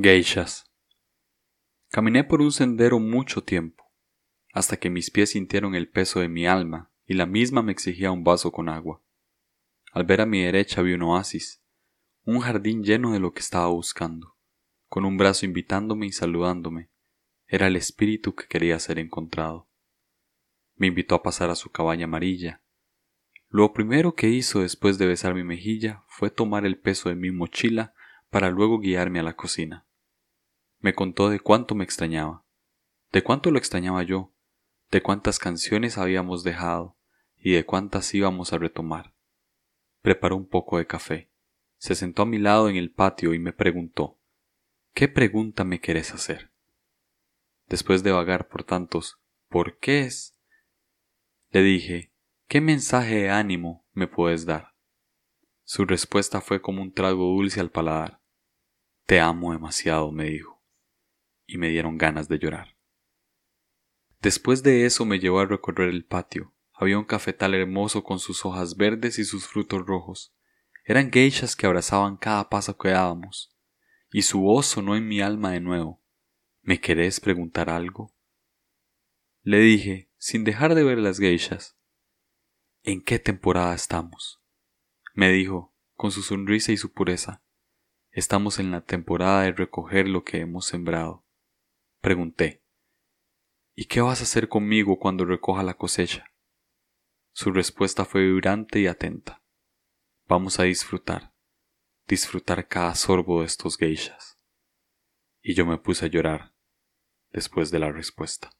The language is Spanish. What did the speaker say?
Geishas. Caminé por un sendero mucho tiempo, hasta que mis pies sintieron el peso de mi alma y la misma me exigía un vaso con agua. Al ver a mi derecha vi un oasis, un jardín lleno de lo que estaba buscando, con un brazo invitándome y saludándome. Era el espíritu que quería ser encontrado. Me invitó a pasar a su cabaña amarilla. Lo primero que hizo después de besar mi mejilla fue tomar el peso de mi mochila para luego guiarme a la cocina. Me contó de cuánto me extrañaba, de cuánto lo extrañaba yo, de cuántas canciones habíamos dejado y de cuántas íbamos a retomar. Preparó un poco de café, se sentó a mi lado en el patio y me preguntó ¿Qué pregunta me querés hacer? Después de vagar por tantos ¿por qué es? Le dije ¿Qué mensaje de ánimo me puedes dar? Su respuesta fue como un trago dulce al paladar. Te amo demasiado, me dijo y me dieron ganas de llorar. Después de eso me llevó a recorrer el patio. Había un cafetal hermoso con sus hojas verdes y sus frutos rojos. Eran geishas que abrazaban cada paso que dábamos. Y su voz sonó en mi alma de nuevo. ¿Me querés preguntar algo? Le dije, sin dejar de ver las geishas. ¿En qué temporada estamos? Me dijo, con su sonrisa y su pureza. Estamos en la temporada de recoger lo que hemos sembrado. Pregunté, ¿Y qué vas a hacer conmigo cuando recoja la cosecha? Su respuesta fue vibrante y atenta. Vamos a disfrutar, disfrutar cada sorbo de estos geishas. Y yo me puse a llorar después de la respuesta.